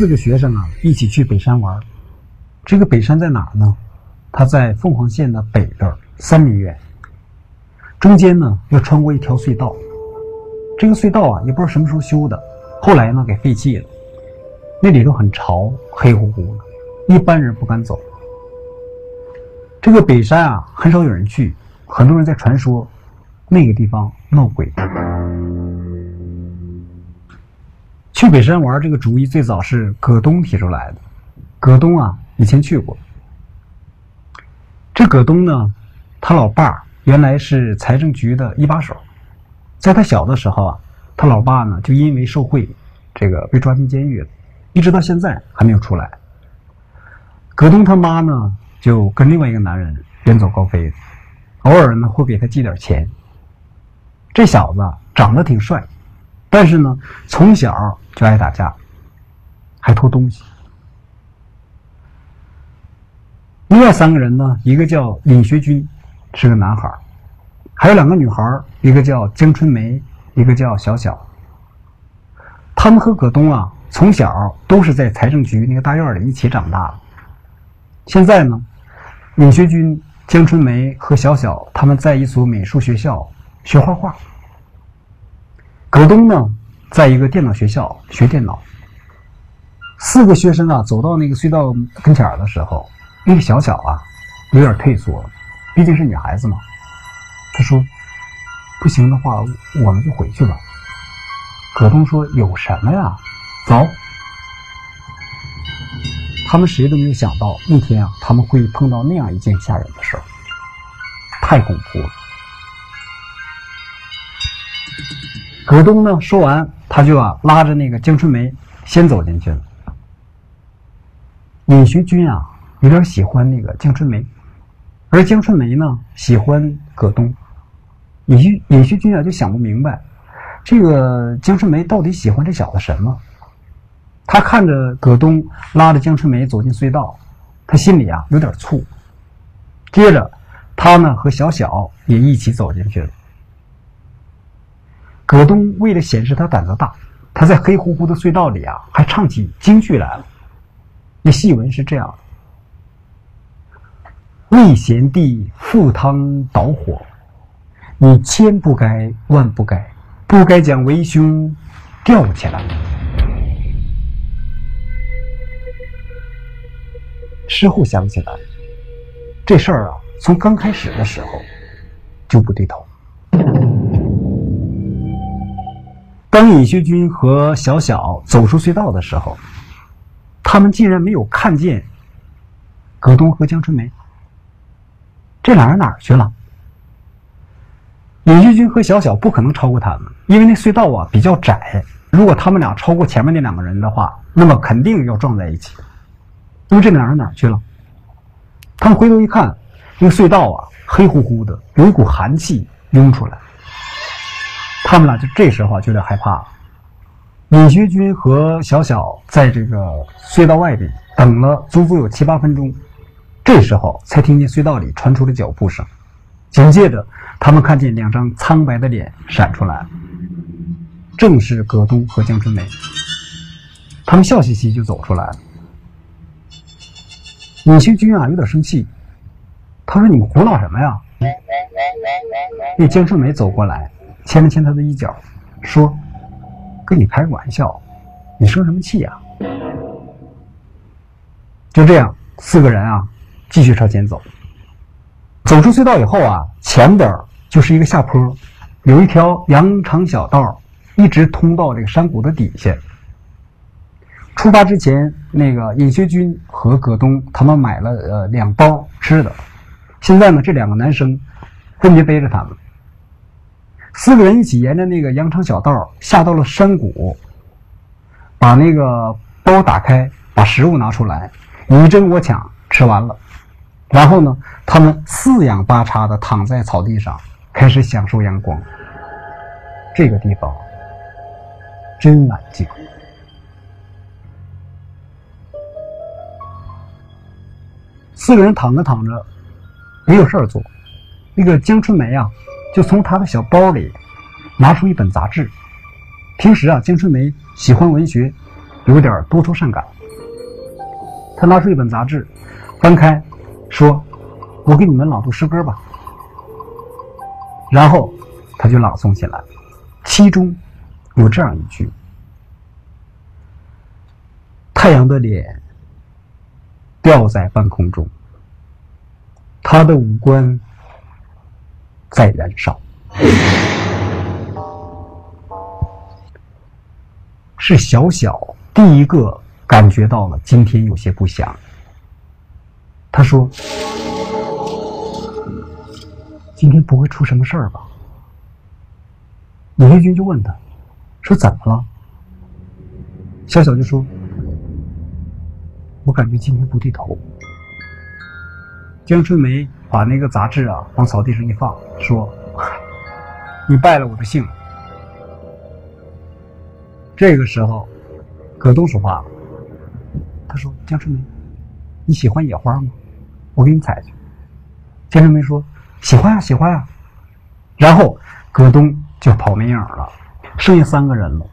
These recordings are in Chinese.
四个学生啊一起去北山玩。这个北山在哪呢？它在凤凰县的北边三米远。中间呢要穿过一条隧道，这个隧道啊也不知道什么时候修的，后来呢给废弃了。那里头很潮，黑乎乎的，一般人不敢走。这个北山啊很少有人去，很多人在传说那个地方闹鬼。去北山玩这个主意最早是葛东提出来的。葛东啊以前去过。这葛东呢，他老爸原来是财政局的一把手，在他小的时候啊，他老爸呢就因为受贿，这个被抓进监狱了。一直到现在还没有出来。葛东他妈呢，就跟另外一个男人远走高飞，偶尔呢会给他寄点钱。这小子长得挺帅，但是呢从小就爱打架，还偷东西。另外三个人呢，一个叫尹学军，是个男孩还有两个女孩一个叫江春梅，一个叫小小。他们和葛东啊。从小都是在财政局那个大院里一起长大的。现在呢，尹学军、江春梅和小小他们在一所美术学校学画画。葛东呢，在一个电脑学校学电脑。四个学生啊，走到那个隧道跟前的时候，那个小小啊，有点退缩，毕竟是女孩子嘛。他说：“不行的话，我们就回去吧。”葛东说：“有什么呀？”走，他们谁都没有想到那天啊，他们会碰到那样一件吓人的事儿，太恐怖了。葛东呢，说完他就啊拉着那个江春梅先走进去了。尹学军啊有点喜欢那个江春梅，而江春梅呢喜欢葛东。尹学尹学军啊就想不明白，这个江春梅到底喜欢这小子什么？他看着葛东拉着江春梅走进隧道，他心里啊有点醋。接着，他呢和小小也一起走进去了。葛东为了显示他胆子大，他在黑乎乎的隧道里啊还唱起京剧来了。那戏文是这样的：“魏贤弟赴汤蹈火，你千不该万不该，不该将为兄吊起来。”事后想起来，这事儿啊，从刚开始的时候就不对头。当尹学军和小小走出隧道的时候，他们竟然没有看见葛东和江春梅。这俩人哪儿去了？尹学军和小小不可能超过他们，因为那隧道啊比较窄。如果他们俩超过前面那两个人的话，那么肯定要撞在一起。那么这两人哪儿去了？他们回头一看，那个隧道啊，黑乎乎的，有一股寒气涌出来。他们俩就这时候就有点害怕了。尹学军和小小在这个隧道外边等了足足有七八分钟，这时候才听见隧道里传出了脚步声。紧接着，他们看见两张苍白的脸闪出来，正是葛东和江春梅。他们笑嘻嘻就走出来了。尹学军啊，有点生气。他说：“你们胡闹什么呀？”那江春梅走过来，牵了牵他的衣角，说：“跟你开个玩笑，你生什么气呀？”就这样，四个人啊，继续朝前走。走出隧道以后啊，前边就是一个下坡，有一条羊肠小道，一直通到这个山谷的底下。出发之前，那个尹学军和葛东他们买了呃两包吃的。现在呢，这两个男生分别背着他们，四个人一起沿着那个羊肠小道下到了山谷，把那个包打开，把食物拿出来，你争我抢，吃完了。然后呢，他们四仰八叉的躺在草地上，开始享受阳光。这个地方真安静。四个人躺着躺着，没有事儿做。那个江春梅啊，就从他的小包里拿出一本杂志。平时啊，江春梅喜欢文学，有点多愁善感。他拿出一本杂志，翻开，说：“我给你们朗读诗歌吧。”然后他就朗诵起来，其中有这样一句：“太阳的脸吊在半空中，他的五官在燃烧。”是小小第一个感觉到了今天有些不祥。他说。今天不会出什么事儿吧？李黑军就问他，说怎么了？小小就说：“我感觉今天不对头。”江春梅把那个杂志啊往草地上一放，说：“你败了我的兴。”这个时候，葛东说话了，他说：“江春梅，你喜欢野花吗？我给你采去。”江春梅说。喜欢呀，喜欢呀。然后葛东就跑没影了，剩下三个人了。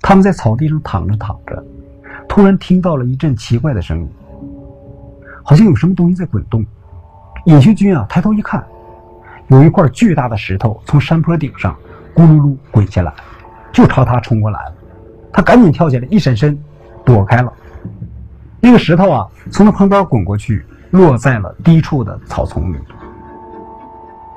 他们在草地上躺着躺着，突然听到了一阵奇怪的声音，好像有什么东西在滚动。尹学军啊，抬头一看，有一块巨大的石头从山坡顶上咕噜噜滚下来，就朝他冲过来了。他赶紧跳起来，一闪身，躲开了。那个石头啊，从他旁边滚过去，落在了低处的草丛里。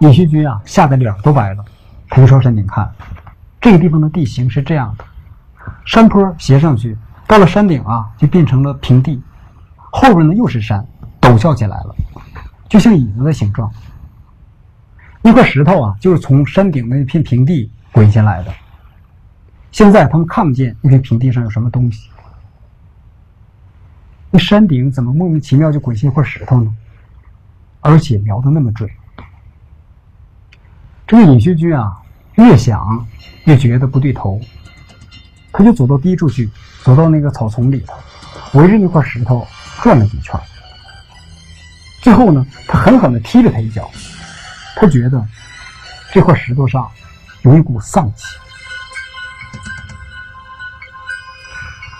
尹学军啊，吓得脸都白了。他就朝山顶看，这个地方的地形是这样的：山坡斜上去，到了山顶啊，就变成了平地；后边呢又是山，陡峭起来了，就像椅子的形状。那块石头啊，就是从山顶的那片平地滚下来的。现在他们看不见那片平地上有什么东西。那山顶怎么莫名其妙就滚下一块石头呢？而且瞄的那么准。这个尹学军啊，越想越觉得不对头，他就走到低处去，走到那个草丛里头，围着那块石头转了几圈。最后呢，他狠狠地踢了他一脚，他觉得这块石头上有一股丧气。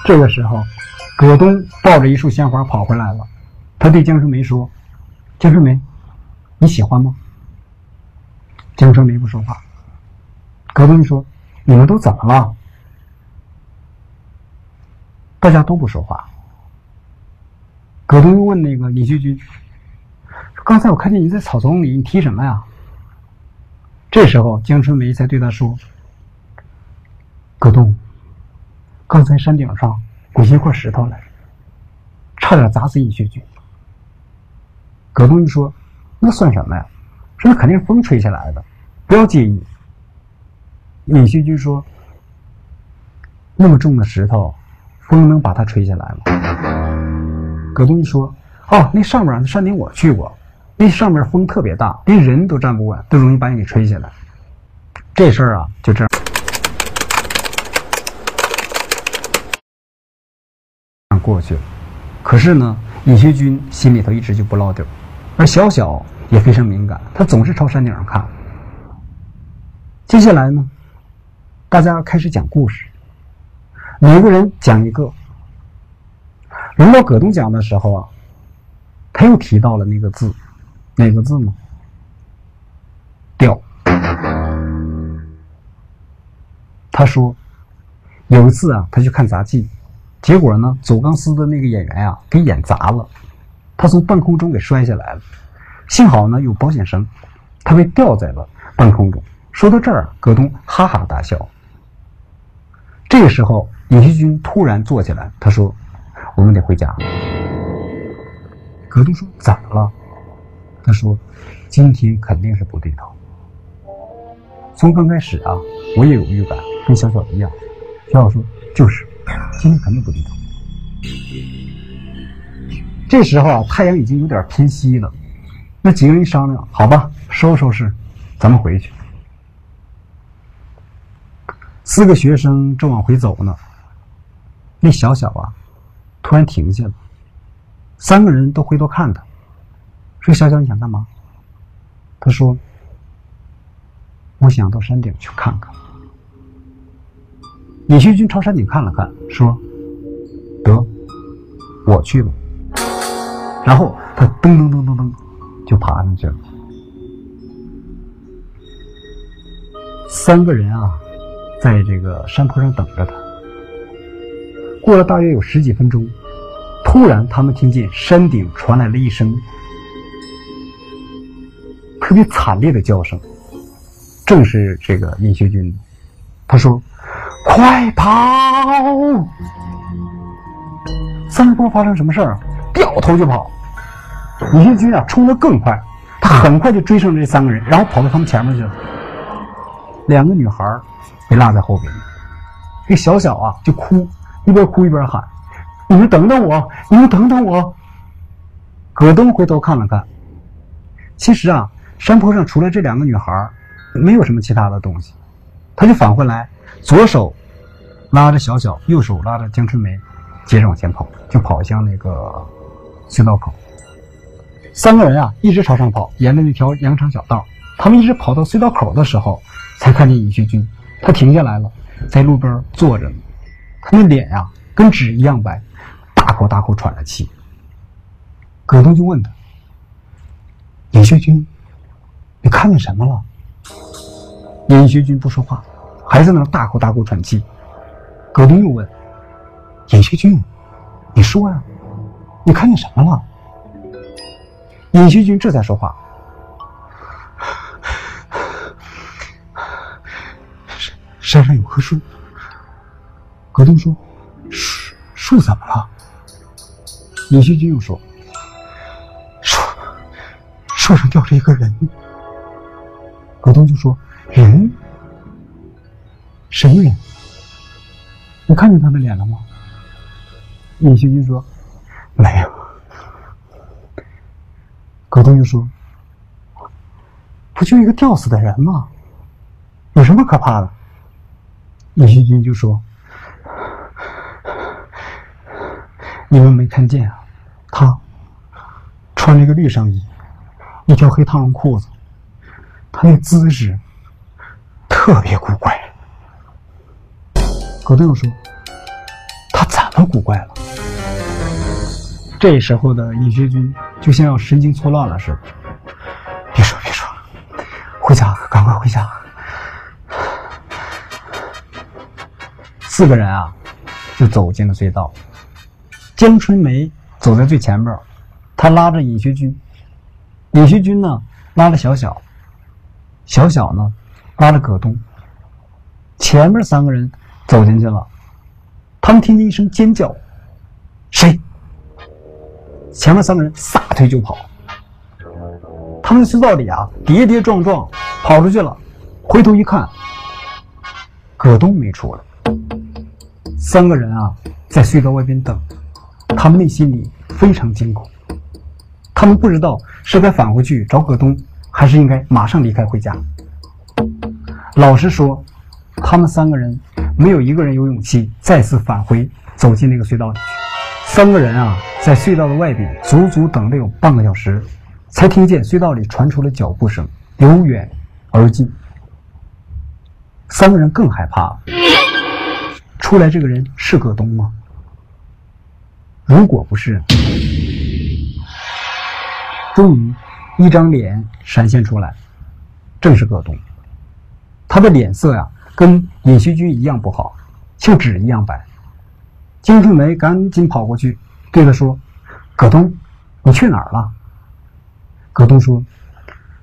这个时候，葛东抱着一束鲜花跑回来了，他对江春梅说：“江春梅，你喜欢吗？”江春梅不说话。葛东说：“你们都怎么了？”大家都不说话。葛东又问那个尹旭军：“刚才我看见你在草丛里，你提什么呀？”这时候江春梅才对他说：“葛东，刚才山顶上滚下一块石头来，差点砸死尹旭军。”葛东一说：“那算什么呀？”说那肯定是风吹下来的，不要介意。尹锡军说：“那么重的石头，风能把它吹下来吗？”葛东一说：“哦，那上面那山顶我去过，那上面风特别大，连人都站不稳，都容易把你给吹下来。这事儿啊，就这样过去了。可是呢，尹学军心里头一直就不落地儿，而小小。”也非常敏感，他总是朝山顶上看。接下来呢，大家开始讲故事，每个人讲一个。轮到葛东讲的时候啊，他又提到了那个字，哪个字呢？调。他说，有一次啊，他去看杂技，结果呢，走钢丝的那个演员啊，给演砸了，他从半空中给摔下来了。幸好呢有保险绳，他被吊在了半空中。说到这儿，葛东哈哈大笑。这个时候，尹锡军突然坐起来，他说：“我们得回家。”葛东说：“怎么了？”他说：“今天肯定是不对头。从刚开始啊，我也有预感，跟小小一样。小小说就是今天肯定不对头。”这时候啊，太阳已经有点偏西了。那几个人一商量，好吧，收拾收拾，咱们回去。四个学生正往回走呢，那小小啊，突然停下了。三个人都回头看他，说：“小小，你想干嘛？”他说：“我想到山顶去看看。”李学军朝山顶看了看，说：“得我去吧。”然后他噔噔噔噔噔就爬上去了。三个人啊，在这个山坡上等着他。过了大约有十几分钟，突然他们听见山顶传来了一声别惨烈的叫声，正是这个尹学军。他说：“快跑！”三波发生什么事儿？掉头就跑。尹学军啊，冲得更快，他很快就追上这三个人，然后跑到他们前面去了。两个女孩被落在后边，这小小啊就哭。一边哭一边喊：“你们等等我！你们等等我！”葛东回头看了看，其实啊，山坡上除了这两个女孩，没有什么其他的东西。他就返回来，左手拉着小小，右手拉着江春梅，接着往前跑，就跑向那个隧道口。三个人啊，一直朝上跑，沿着那条羊肠小道。他们一直跑到隧道口的时候，才看见尹学军。他停下来了，在路边坐着呢。他那脸呀，跟纸一样白，大口大口喘着气。葛东就问他：“尹学军，你看见什么了？”尹学军不说话，还在那大口大口喘气。葛东又问：“尹学军，你说呀，你看见什么了？”尹学军这才说话：“山山上有棵树。”葛东说：“树树怎么了？”尹学军又说：“树树上吊着一个人。”葛东就说：“人？什么人？你看见他的脸了吗？”尹学军说：“没有。”葛东就说：“不就一个吊死的人吗？有什么可怕的？”尹学军就说。你们没看见啊？他穿了一个绿上衣，一条黑烫绒裤子，他那姿势特别古怪。葛队友说：“他怎么古怪了？”这时候的尹学军就像要神经错乱了似的。别说别说，回家，赶快回家。四个人啊，就走进了隧道。江春梅走在最前边，她拉着尹学军，尹学军呢拉着小小，小小呢拉着葛东。前面三个人走进去了，他们听见一声尖叫，谁？前面三个人撒腿就跑。他们隧道里啊跌跌撞撞跑出去了，回头一看，葛东没出来。三个人啊在隧道外边等。他们内心里非常惊恐，他们不知道是该返回去找葛东，还是应该马上离开回家。老实说，他们三个人没有一个人有勇气再次返回走进那个隧道里去。三个人啊，在隧道的外边足足等了有半个小时，才听见隧道里传出了脚步声，由远而近。三个人更害怕了，出来这个人是葛东吗？如果不是，终于一张脸闪现出来，正是葛东。他的脸色呀，跟尹锡军一样不好，像纸一样白。金春梅赶紧跑过去，对他说：“葛东，你去哪儿了？”葛东说：“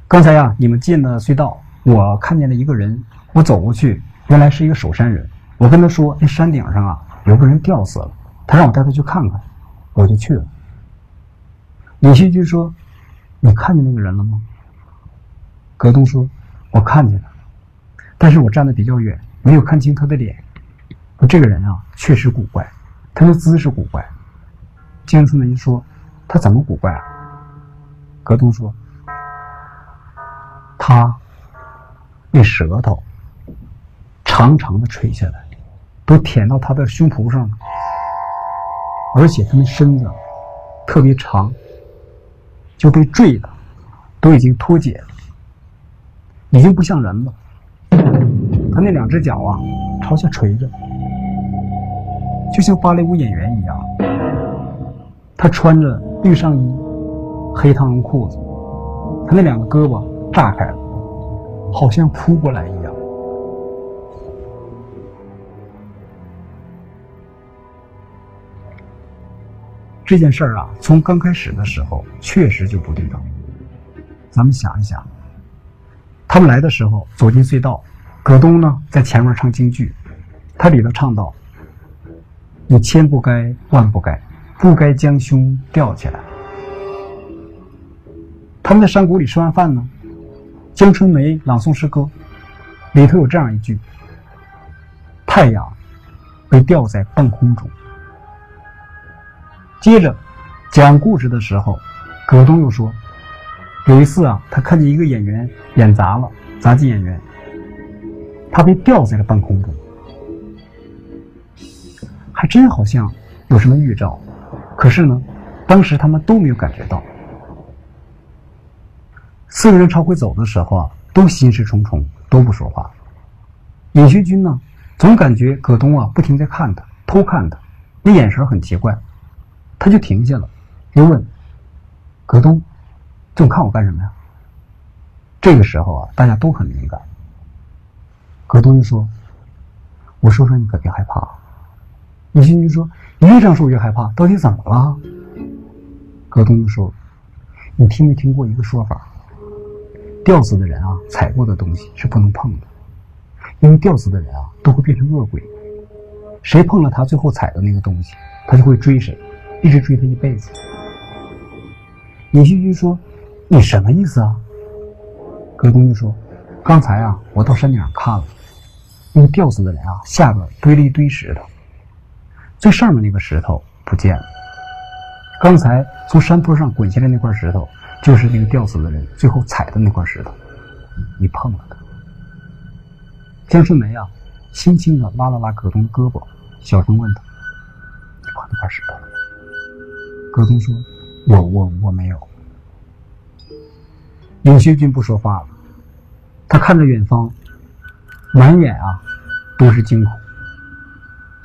刚才呀，你们进了隧道，我看见了一个人，我走过去，原来是一个守山人。我跟他说，那山顶上啊，有个人吊死了，他让我带他去看看。”我就去了。李希军说：“你看见那个人了吗？”葛东说：“我看见了，但是我站的比较远，没有看清他的脸。这个人啊，确实古怪，他的姿势古怪。”江春梅说：“他怎么古怪？”啊？”葛东说：“他那舌头长长的垂下来，都舔到他的胸脯上了。”而且他们身子特别长，就被坠的都已经脱节了，已经不像人了。他那两只脚啊，朝下垂着，就像芭蕾舞演员一样。他穿着绿上衣、黑汤绒裤子，他那两个胳膊炸开了，好像扑过来一样。这件事儿啊，从刚开始的时候确实就不对头。咱们想一想，他们来的时候走进隧道，葛东呢在前面唱京剧，他里头唱到：“你千不该万不该，不该将胸吊起来。”他们在山谷里吃完饭呢，江春梅朗诵诗歌，里头有这样一句：“太阳被吊在半空中。”接着讲故事的时候，葛东又说：“有一次啊，他看见一个演员演砸了，杂技演员，他被吊在了半空中，还真好像有什么预兆。可是呢，当时他们都没有感觉到。四个人朝回走的时候啊，都心事重重，都不说话。尹学军呢，总感觉葛东啊不停在看他，偷看他，那眼神很奇怪。”他就停下了，又问：“葛东，总看我干什么呀？”这个时候啊，大家都很敏感。葛东就说：“我说说你可别害怕。”李新军说：“你越这样说我越害怕，到底怎么了？”葛东就说：“你听没听过一个说法？吊死的人啊，踩过的东西是不能碰的，因为吊死的人啊都会变成恶鬼，谁碰了他最后踩的那个东西，他就会追谁。”一直追他一辈子。尹旭军说：“你什么意思啊？”葛东就说：“刚才啊，我到山顶上看了，那个吊死的人啊，下边堆了一堆石头，最上面那个石头不见了。刚才从山坡上滚下来那块石头，就是那个吊死的人最后踩的那块石头。你碰了他。”江春梅啊，轻轻的拉了拉葛东的胳膊，小声问他：“你碰那块石头？”葛东说：“我我我没有。”尹学军不说话了，他看着远方，满眼啊都是惊恐。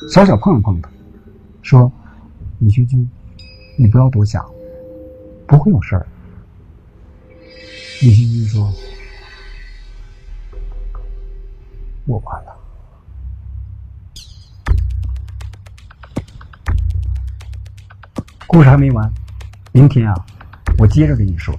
小小碰了碰他，说：“尹学军，你不要多想，不会有事儿。”尹学军说：“我完了。”故事还没完，明天啊，我接着跟你说。